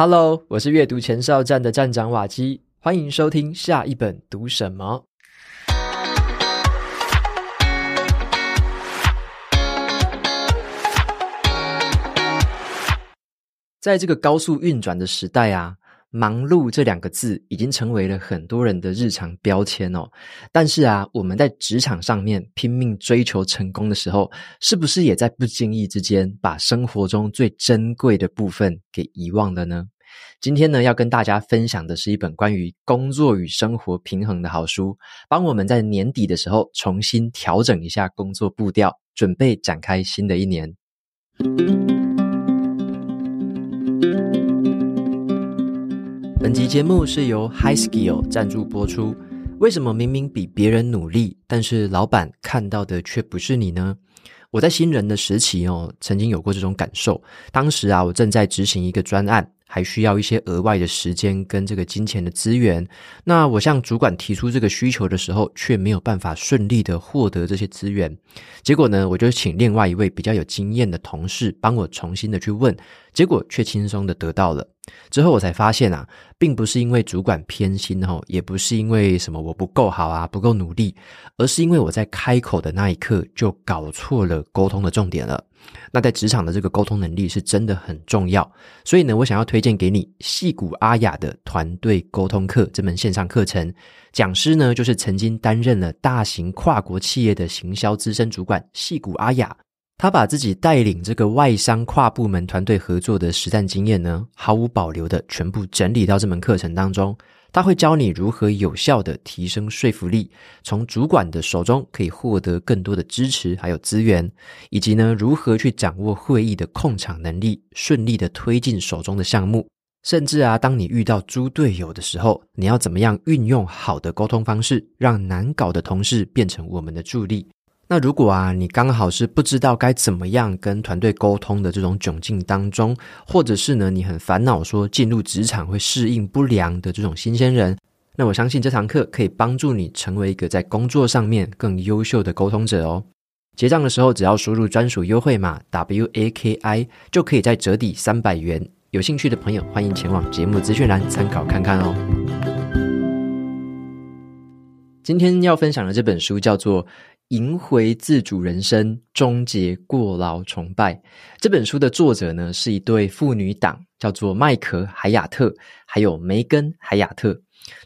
Hello，我是阅读前哨站的站长瓦基，欢迎收听下一本读什么。在这个高速运转的时代啊，忙碌这两个字已经成为了很多人的日常标签哦。但是啊，我们在职场上面拼命追求成功的时候，是不是也在不经意之间把生活中最珍贵的部分给遗忘了呢？今天呢，要跟大家分享的是一本关于工作与生活平衡的好书，帮我们在年底的时候重新调整一下工作步调，准备展开新的一年。本集节目是由 High Skill 赞助播出。为什么明明比别人努力，但是老板看到的却不是你呢？我在新人的时期哦，曾经有过这种感受。当时啊，我正在执行一个专案。还需要一些额外的时间跟这个金钱的资源。那我向主管提出这个需求的时候，却没有办法顺利的获得这些资源。结果呢，我就请另外一位比较有经验的同事帮我重新的去问，结果却轻松的得到了。之后我才发现啊，并不是因为主管偏心哦，也不是因为什么我不够好啊，不够努力，而是因为我在开口的那一刻就搞错了沟通的重点了。那在职场的这个沟通能力是真的很重要，所以呢，我想要推荐给你矽谷阿雅的团队沟通课这门线上课程，讲师呢就是曾经担任了大型跨国企业的行销资深主管矽谷阿雅，他把自己带领这个外商跨部门团队合作的实战经验呢，毫无保留的全部整理到这门课程当中。他会教你如何有效的提升说服力，从主管的手中可以获得更多的支持还有资源，以及呢如何去掌握会议的控场能力，顺利的推进手中的项目。甚至啊，当你遇到猪队友的时候，你要怎么样运用好的沟通方式，让难搞的同事变成我们的助力。那如果啊，你刚好是不知道该怎么样跟团队沟通的这种窘境当中，或者是呢，你很烦恼说进入职场会适应不良的这种新鲜人，那我相信这堂课可以帮助你成为一个在工作上面更优秀的沟通者哦。结账的时候只要输入专属优惠码 WAKI，就可以再折抵三百元。有兴趣的朋友欢迎前往节目资讯栏参考看看哦。今天要分享的这本书叫做。赢回自主人生，终结过劳崇拜。这本书的作者呢，是一对父女档，叫做麦可海雅特，还有梅根海雅特。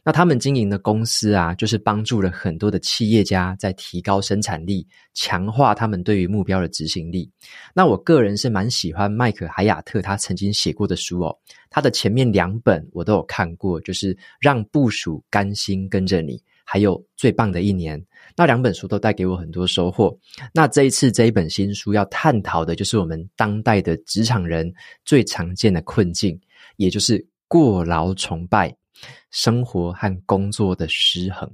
那他们经营的公司啊，就是帮助了很多的企业家在提高生产力，强化他们对于目标的执行力。那我个人是蛮喜欢麦可海雅特他曾经写过的书哦，他的前面两本我都有看过，就是让部署甘心跟着你。还有最棒的一年，那两本书都带给我很多收获。那这一次这一本新书要探讨的就是我们当代的职场人最常见的困境，也就是过劳崇拜，生活和工作的失衡。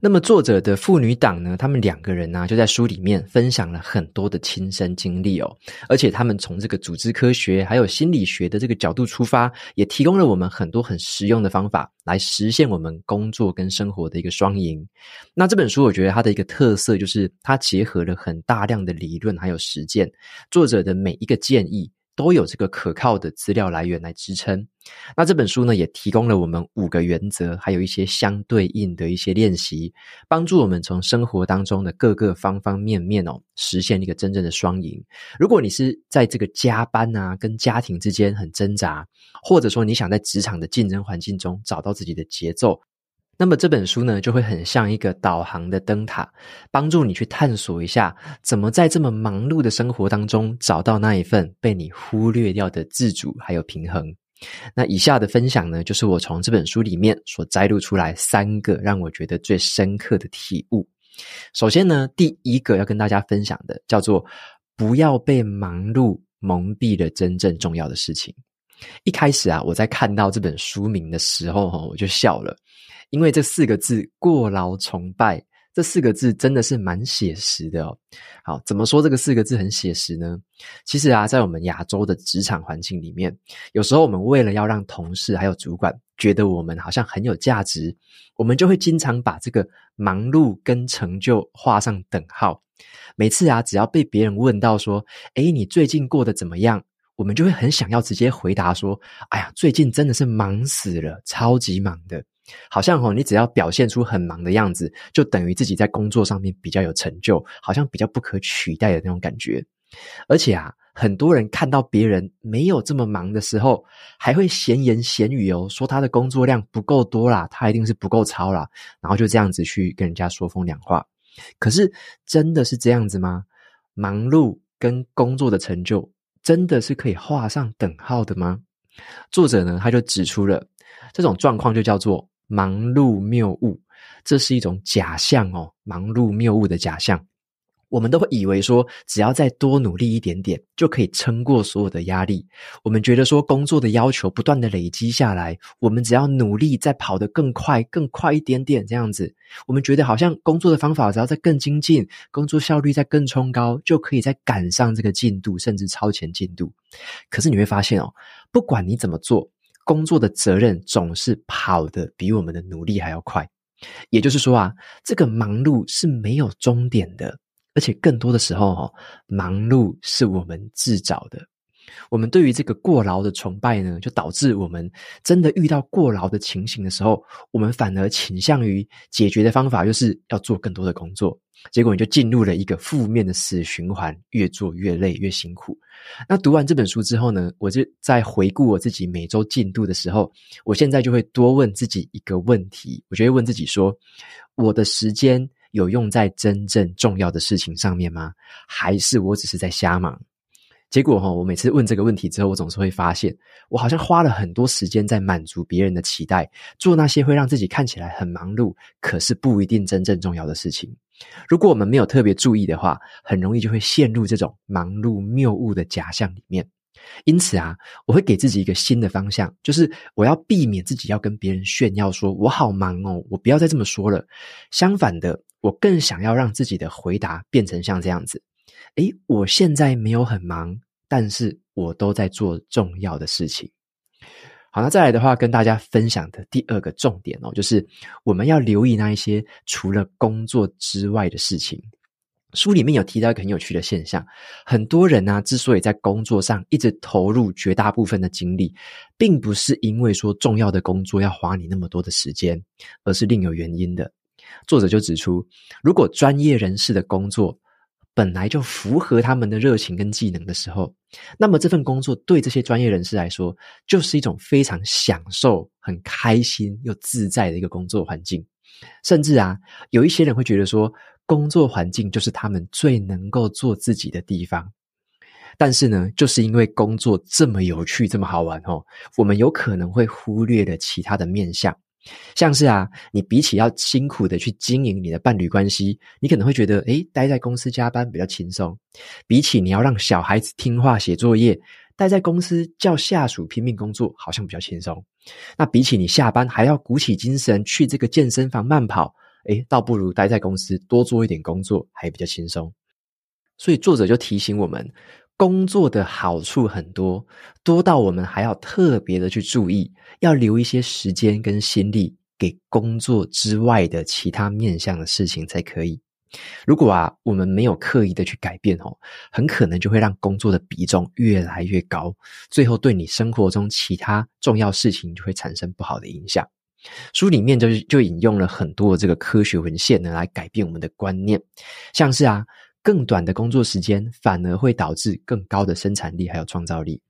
那么作者的父女档呢，他们两个人呢、就在书里面分享了很多的亲身经历哦，而且他们从这个组织科学还有心理学的这个角度出发，也提供了我们很多很实用的方法，来实现我们工作跟生活的一个双赢。那这本书我觉得它的一个特色就是它结合了很大量的理论还有实践，作者的每一个建议，都有这个可靠的资料来源来支撑。那这本书呢，也提供了我们五个原则，还有一些相对应的一些练习，帮助我们从生活当中的各个方方面面哦，实现一个真正的双赢。如果你是在这个加班啊，跟家庭之间很挣扎，或者说你想在职场的竞争环境中找到自己的节奏。那么这本书呢，就会很像一个导航的灯塔，帮助你去探索一下，怎么在这么忙碌的生活当中，找到那一份被你忽略掉的自主还有平衡。那以下的分享呢，就是我从这本书里面所摘录出来三个让我觉得最深刻的体悟。首先呢，第一个要跟大家分享的叫做不要被忙碌蒙蔽了真正重要的事情。一开始啊，我在看到这本书名的时候，我就笑了。因为这四个字“过劳崇拜”这四个字真的是蛮写实的哦。好，怎么说这个四个字很写实呢？其实啊，在我们亚洲的职场环境里面，有时候我们为了要让同事还有主管觉得我们好像很有价值，我们就会经常把这个忙碌跟成就画上等号。每次啊，只要被别人问到说：“诶，你最近过得怎么样？”我们就会很想要直接回答说：“哎呀，最近真的是忙死了，超级忙的。”好像哦，你只要表现出很忙的样子，就等于自己在工作上面比较有成就，好像比较不可取代的那种感觉。而且啊，很多人看到别人没有这么忙的时候，还会闲言闲语哦，说他的工作量不够多啦，他一定是不够操啦，然后就这样子去跟人家说风凉话。可是真的是这样子吗？忙碌跟工作的成就真的是可以画上等号的吗？作者呢，他就指出了这种状况，就叫做忙碌谬误，这是一种假象哦，忙碌谬误的假象。我们都会以为说，只要再多努力一点点，就可以撑过所有的压力。我们觉得说，工作的要求不断的累积下来，我们只要努力再跑得更快、更快一点点，这样子，我们觉得好像工作的方法只要再更精进，工作效率再更冲高，就可以再赶上这个进度，甚至超前进度。可是你会发现哦，不管你怎么做，工作的责任总是跑得比我们的努力还要快。也就是说啊，这个忙碌是没有终点的。而且更多的时候，哈，忙碌是我们自找的。我们对于这个过劳的崇拜呢，就导致我们真的遇到过劳的情形的时候，我们反而倾向于解决的方法就是要做更多的工作。结果你就进入了一个负面的死循环，越做越累，越辛苦。那读完这本书之后呢，我就在回顾我自己每周进度的时候，我现在就会多问自己一个问题，我就会问自己说：我的时间，有用在真正重要的事情上面吗？还是我只是在瞎忙？结果哈，我每次问这个问题之后，我总是会发现，我好像花了很多时间在满足别人的期待，做那些会让自己看起来很忙碌，可是不一定真正重要的事情。如果我们没有特别注意的话，很容易就会陷入这种忙碌谬误的假象里面。因此啊，我会给自己一个新的方向，就是我要避免自己要跟别人炫耀说我好忙哦，我不要再这么说了。相反的，我更想要让自己的回答变成像这样子：诶，我现在没有很忙，但是我都在做重要的事情。好，那再来的话，跟大家分享的第二个重点哦，就是我们要留意那一些除了工作之外的事情。书里面有提到一个很有趣的现象，很多人呢、之所以在工作上一直投入绝大部分的精力，并不是因为说重要的工作要花你那么多的时间，而是另有原因的。作者就指出，如果专业人士的工作本来就符合他们的热情跟技能的时候，那么这份工作对这些专业人士来说，就是一种非常享受、很开心又自在的一个工作环境。甚至啊，有一些人会觉得说，工作环境就是他们最能够做自己的地方，但是呢，就是因为工作这么有趣、这么好玩哦，我们有可能会忽略了其他的面向，像是啊，你比起要辛苦的去经营你的伴侣关系，你可能会觉得，诶，待在公司加班比较轻松；比起你要让小孩子听话写作业，待在公司叫下属拼命工作，好像比较轻松。那比起你下班还要鼓起精神去这个健身房慢跑。诶，倒不如待在公司多做一点工作，还比较轻松。所以作者就提醒我们，工作的好处很多，多到我们还要特别的去注意，要留一些时间跟心力给工作之外的其他面向的事情才可以。如果啊，我们没有刻意的去改变哦，很可能就会让工作的比重越来越高，最后对你生活中其他重要事情就会产生不好的影响。书里面就就引用了很多这个科学文献呢，来改变我们的观念，像是啊，更短的工作时间反而会导致更高的生产力还有创造力。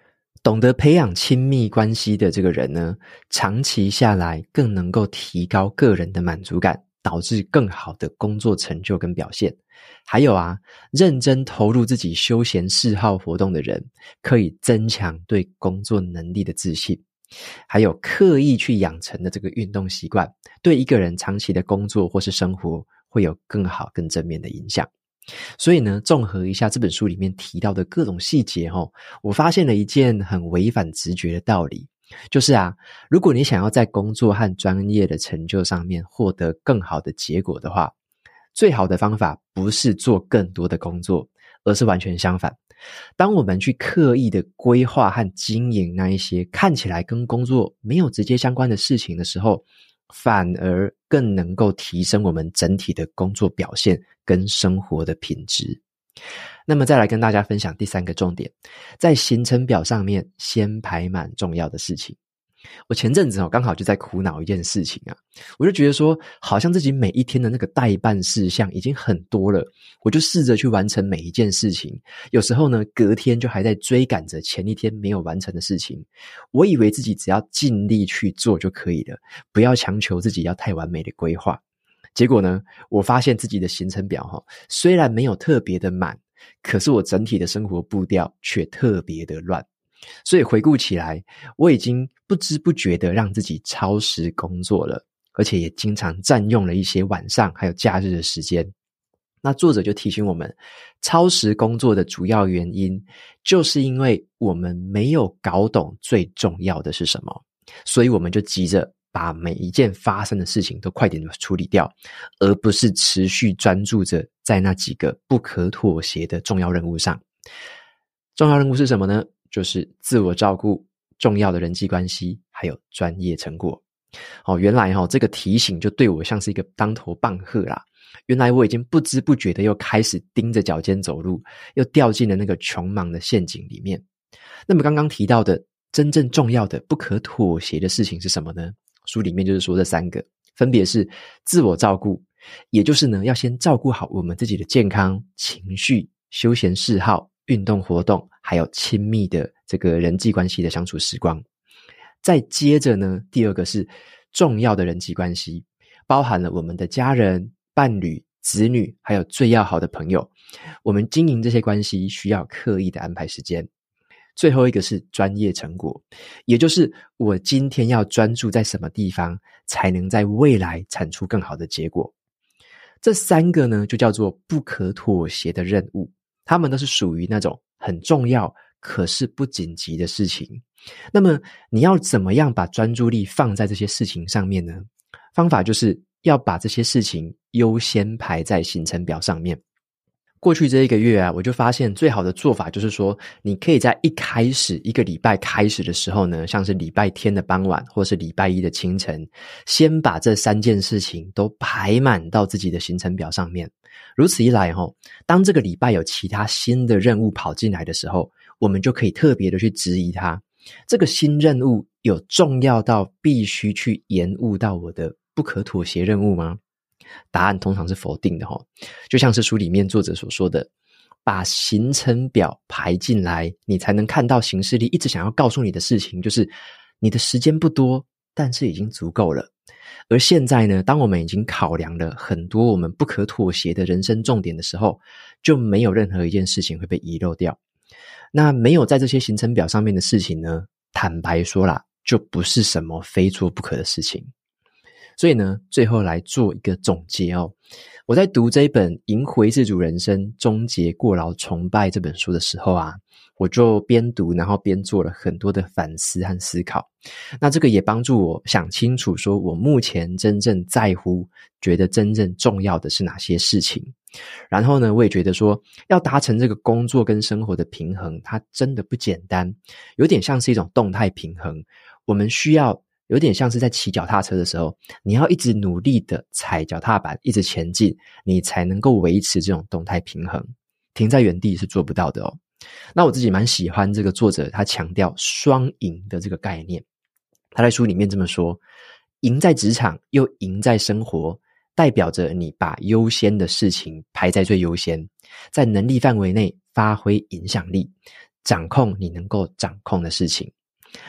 懂得培养亲密关系的这个人呢，长期下来更能够提高个人的满足感，导致更好的工作成就跟表现。还有啊，认真投入自己休闲嗜好活动的人，可以增强对工作能力的自信。还有刻意去养成的这个运动习惯，对一个人长期的工作或是生活会有更好、更正面的影响。所以呢，综合一下这本书里面提到的各种细节，哦，我发现了一件很违反直觉的道理，就是啊，如果你想要在工作和专业的成就上面获得更好的结果的话，最好的方法不是做更多的工作，而是完全相反。当我们去刻意的规划和经营那一些看起来跟工作没有直接相关的事情的时候，反而更能够提升我们整体的工作表现跟生活的品质。那么再来跟大家分享第三个重点，在行程表上面先排满重要的事情。我前阵子哦，刚好就在苦恼一件事情啊，我就觉得说，好像自己每一天的那个待办事项已经很多了，我就试着去完成每一件事情。有时候呢，隔天就还在追赶着前一天没有完成的事情。我以为自己只要尽力去做就可以了，不要强求自己要太完美的规划。结果呢，我发现自己的行程表哈，虽然没有特别的满，可是我整体的生活步调却特别的乱。所以回顾起来，我已经不知不觉的让自己超时工作了，而且也经常占用了一些晚上还有假日的时间。那作者就提醒我们，超时工作的主要原因，就是因为我们没有搞懂最重要的是什么，所以我们就急着把每一件发生的事情都快点处理掉，而不是持续专注着在那几个不可妥协的重要任务上。重要任务是什么呢？就是自我照顾、重要的人际关系，还有专业成果。哦，原来哈、哦、这个提醒就对我像是一个当头棒喝啦。原来我已经不知不觉的又开始盯着脚尖走路，又掉进了那个穷忙的陷阱里面。那么刚刚提到的真正重要的、不可妥协的事情是什么呢？书里面就是说这三个，分别是自我照顾，也就是呢要先照顾好我们自己的健康、情绪、休闲嗜好。运动活动，还有亲密的这个人际关系的相处时光。再接着呢，第二个是重要的人际关系，包含了我们的家人、伴侣、子女，还有最要好的朋友。我们经营这些关系需要刻意的安排时间。最后一个是专业成果，也就是我今天要专注在什么地方，才能在未来产出更好的结果。这三个呢，就叫做不可妥协的任务。他们都是属于那种很重要，可是不紧急的事情。那么你要怎么样把专注力放在这些事情上面呢？方法就是要把这些事情优先排在行程表上面。过去这一个月啊，我就发现最好的做法就是说，你可以在一开始一个礼拜开始的时候呢，像是礼拜天的傍晚，或是礼拜一的清晨，先把这三件事情都排满到自己的行程表上面。如此一来，吼，当这个礼拜有其他新的任务跑进来的时候，我们就可以特别的去质疑它。这个新任务有重要到必须去延误到我的不可妥协任务吗？答案通常是否定的齁，就像是书里面作者所说的，把行程表排进来，你才能看到行事历一直想要告诉你的事情，就是你的时间不多，但是已经足够了。而现在呢，当我们已经考量了很多我们不可妥协的人生重点的时候，就没有任何一件事情会被遗漏掉。那没有在这些行程表上面的事情呢，坦白说啦，就不是什么非做不可的事情。所以呢，最后来做一个总结哦。我在读这一本《赢回自主人生：终结过劳崇拜》这本书的时候啊，我就边读，然后边做了很多的反思和思考。那这个也帮助我想清楚，说我目前真正在乎、觉得真正重要的是哪些事情。然后呢，我也觉得说，要达成这个工作跟生活的平衡，它真的不简单，有点像是一种动态平衡。我们需要。有点像是在骑脚踏车的时候，你要一直努力的踩脚踏板，一直前进，你才能够维持这种动态平衡。停在原地是做不到的哦。那我自己蛮喜欢这个作者，他强调双赢的这个概念。他在书里面这么说：赢在职场，又赢在生活，代表着你把优先的事情排在最优先，在能力范围内发挥影响力，掌控你能够掌控的事情。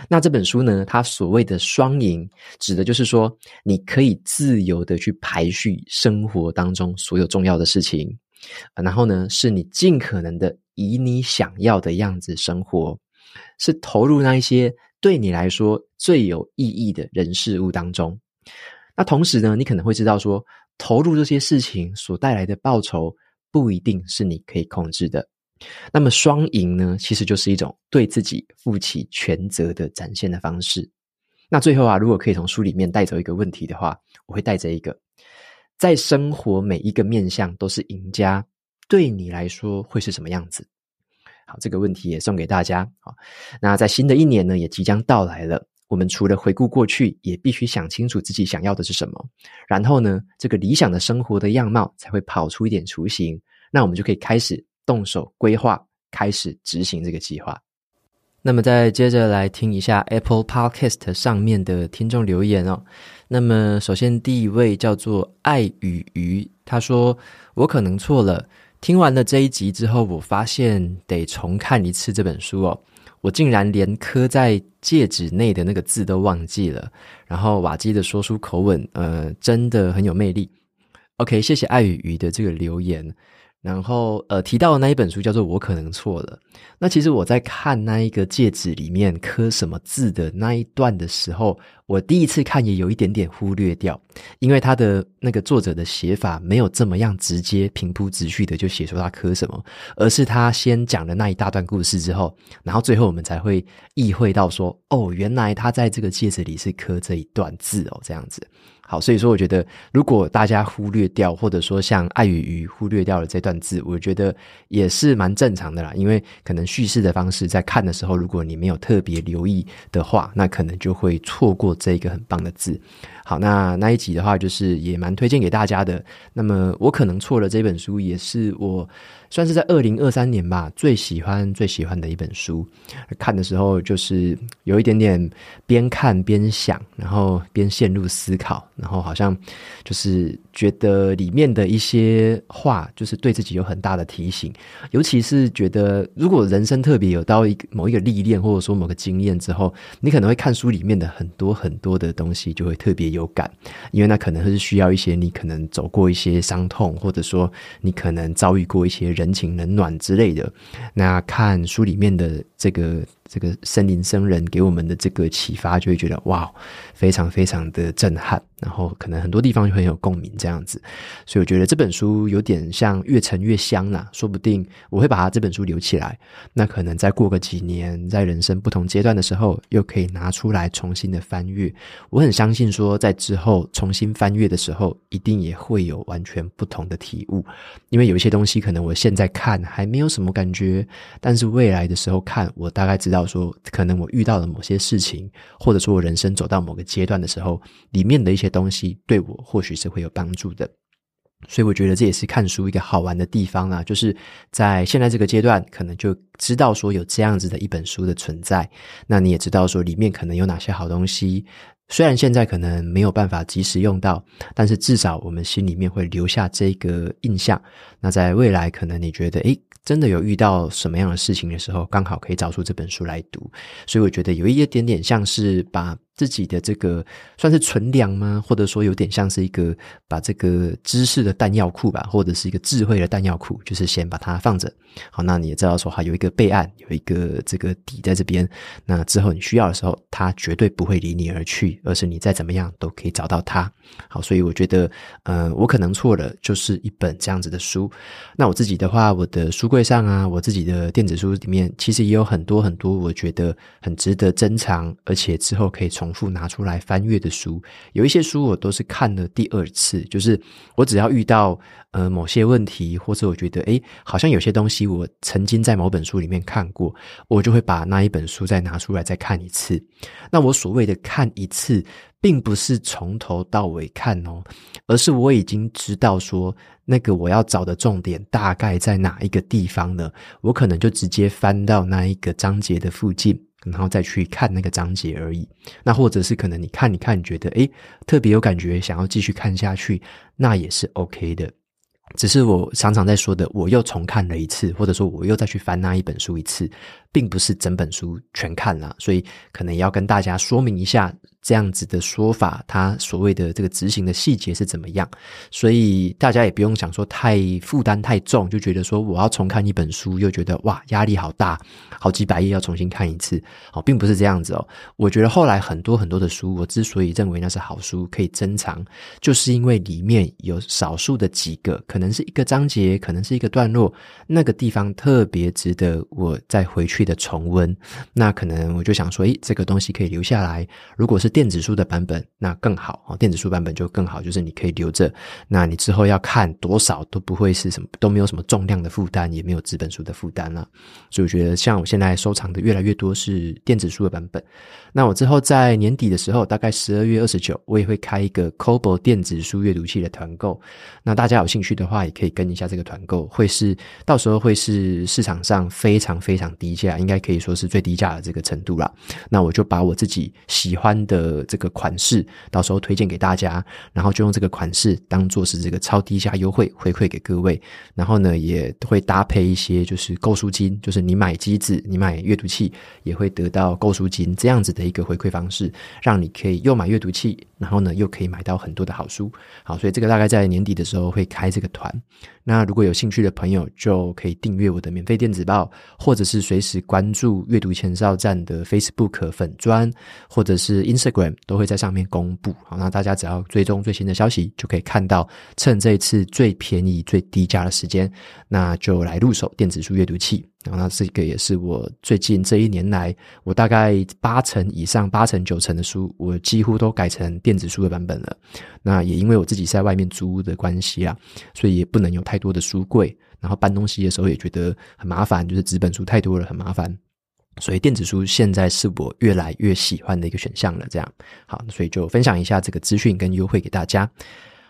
那这本书呢，它所谓的双赢，指的就是说，你可以自由的去排序生活当中所有重要的事情，然后呢，是你尽可能的以你想要的样子生活，是投入那一些对你来说最有意义的人事物当中。那同时呢，你可能会知道说，投入这些事情所带来的报酬，不一定是你可以控制的。那么双赢呢，其实就是一种对自己负起全责的展现的方式。那最后啊，如果可以从书里面带走一个问题的话，我会带着一个：在生活每一个面向都是赢家，对你来说会是什么样子？好，这个问题也送给大家。好，那在新的一年呢，也即将到来了。我们除了回顾过去，也必须想清楚自己想要的是什么。然后呢，这个理想的生活的样貌才会跑出一点雏形。那我们就可以开始。动手规划，开始执行这个计划。那么再接着来听一下 Apple Podcast 上面的听众留言哦。那么首先第一位叫做爱与鱼，他说：“我可能错了，听完了这一集之后，我发现得重看一次这本书哦。我竟然连刻在戒指内的那个字都忘记了。然后瓦基的说书口吻，呃，真的很有魅力。OK，谢谢爱与鱼的这个留言。”然后，呃，提到的那一本书叫做《我可能错了》。那其实我在看那一个戒指里面刻什么字的那一段的时候，我第一次看也有一点点忽略掉，因为他的那个作者的写法没有这么样直接平铺直叙的就写出他刻什么，而是他先讲了那一大段故事之后，然后最后我们才会意会到说，哦，原来他在这个戒指里是刻这一段字哦，这样子。好，所以说我觉得，如果大家忽略掉，或者说像爱与鱼忽略掉了这段字，我觉得也是蛮正常的啦。因为可能叙事的方式在看的时候，如果你没有特别留意的话，那可能就会错过这一个很棒的字。好，那那一集的话，就是也蛮推荐给大家的。那么我可能错了，这本书也是我算是在二零二三年吧最喜欢最喜欢的一本书。看的时候就是有一点点边看边想，然后边陷入思考，然后好像就是觉得里面的一些话，就是对自己有很大的提醒。尤其是觉得如果人生特别有到一个某一个历练，或者说某个经验之后，你可能会看书里面的很多很多的东西，就会特别有。感，因为那可能是需要一些你可能走过一些伤痛，或者说你可能遭遇过一些人情冷暖之类的。那看书里面的这个。这个森林僧人给我们的这个启发，就会觉得哇，非常非常的震撼，然后可能很多地方就很有共鸣这样样子，所以我觉得这本书有点像越陈越香啦，说不定我会把它这本书留起来，那可能再过个几年，在人生不同阶段的时候，又可以拿出来重新的翻阅。我很相信说，在之后重新翻阅的时候，一定也会有完全不同的体悟，因为有一些东西可能我现在看还没有什么感觉，但是未来的时候看，我大概知道。说可能我遇到了某些事情，或者说我人生走到某个阶段的时候，里面的一些东西对我或许是会有帮帮助的。所以我觉得这也是看书一个好玩的地方啊，就是在现在这个阶段，可能就知道说有这样子的一本书的存在，那你也知道说里面可能有哪些好东西。虽然现在可能没有办法及时用到，但是至少我们心里面会留下这个印象。那在未来，可能你觉得，诶，真的有遇到什么样的事情的时候，刚好可以找出这本书来读。所以我觉得有一点点像是把自己的这个算是存粮吗？或者说有点像是一个把这个知识的弹药库吧，或者是一个智慧的弹药库，就是先把它放着。好，那你也知道说，哈，有一个备案，有一个这个底在这边。那之后你需要的时候，它绝对不会离你而去，而是你再怎么样都可以找到它。好，所以我觉得，呃，我可能错了，就是一本这样子的书。那我自己的话，我的书柜上啊，我自己的电子书里面，其实也有很多很多，我觉得很值得珍藏，而且之后可以从重复拿出来翻阅的书，有一些书我都是看了第二次，就是我只要遇到呃某些问题，或者我觉得诶，好像有些东西我曾经在某本书里面看过，我就会把那一本书再拿出来再看一次。那我所谓的看一次，并不是从头到尾看哦，而是我已经知道说那个我要找的重点大概在哪一个地方了，我可能就直接翻到那一个章节的附近。然后再去看那个章节而已，那或者是可能你看你看你觉得诶特别有感觉，想要继续看下去，那也是 OK 的。只是我常常在说的，我又重看了一次，或者说我又再去翻那一本书一次，并不是整本书全看了，所以可能也要跟大家说明一下。这样子的说法，他所谓的这个执行的细节是怎么样？所以大家也不用想说太负担太重，就觉得说我要重看一本书，又觉得哇压力好大，好几百页要重新看一次，哦，并不是这样子哦。我觉得后来很多很多的书，我之所以认为那是好书，可以珍藏，就是因为里面有少数的几个，可能是一个章节，可能是一个段落，那个地方特别值得我再回去的重温。那可能我就想说，诶，这个东西可以留下来，如果是。电子书的版本，那更好哦。电子书版本就更好，就是你可以留着，那你之后要看多少都不会是什么，都没有什么重量的负担，也没有纸本书的负担了。所以我觉得，像我现在收藏的越来越多是电子书的版本。那我之后在年底的时候，大概十二月二十九，我也会开一个 Kobo 电子书阅读器的团购。那大家有兴趣的话，也可以跟一下这个团购，会是到时候会是市场上非常非常低价，应该可以说是最低价的这个程度啦。那我就把我自己喜欢的这个款式，到时候推荐给大家，然后就用这个款式当做是这个超低价优惠回馈给各位。然后呢，也会搭配一些就是购书金，就是你买机子、你买阅读器也会得到购书金这样子的一个回馈方式，让你可以又买阅读器，然后呢又可以买到很多的好书。好，所以这个大概在年底的时候会开这个团。那如果有兴趣的朋友，就可以订阅我的免费电子报，或者是随时关注阅读前哨站的 Facebook 粉专，或者是 Instagram，都会在上面公布。好，那大家只要追踪最新的消息，就可以看到趁这一次最便宜、最低价的时间，那就来入手电子书阅读器。然后，那这个也是我最近这一年来，我大概八成以上、八成九成的书，我几乎都改成电子书的版本了。那也因为我自己在外面租屋的关系啊，所以也不能有太多的书柜，然后搬东西的时候也觉得很麻烦，就是纸本书太多了，很麻烦。所以电子书现在是我越来越喜欢的一个选项了。这样，好，所以就分享一下这个资讯跟优惠给大家。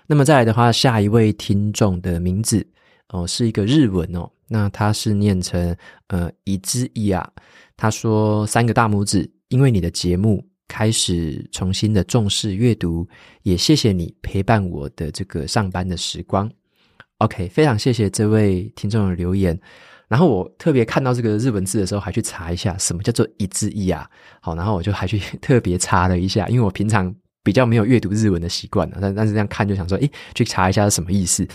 那么再来的话，下一位听众的名字哦，是一个日文哦。那他是念成呃一字一啊，他说三个大拇指，因为你的节目开始重新的重视阅读，也谢谢你陪伴我的这个上班的时光。OK，非常谢谢这位听众的留言。然后我特别看到这个日文字的时候，还去查一下什么叫做一字一啊。好，然后我就还去 特别查了一下，因为我平常比较没有阅读日文的习惯，但但是这样看就想说，诶，去查一下是什么意思。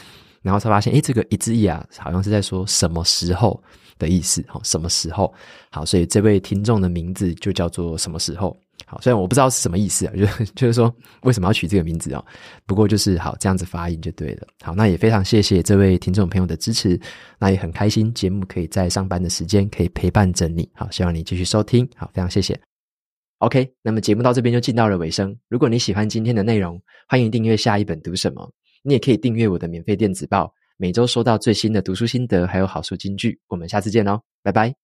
然后才发现，诶，这个一字一啊，好像是在说什么时候的意思，好，什么时候？好，所以这位听众的名字就叫做什么时候？好，虽然我不知道是什么意思啊，就就是说为什么要取这个名字哦？不过就是好这样子发音就对了。好，那也非常谢谢这位听众朋友的支持，那也很开心节目可以在上班的时间可以陪伴着你。好，希望你继续收听。好，非常谢谢。OK，那么节目到这边就进到了尾声。如果你喜欢今天的内容，欢迎订阅下一本读什么。你也可以订阅我的免费电子报，每周收到最新的读书心得，还有好书金句。我们下次见哦，拜拜。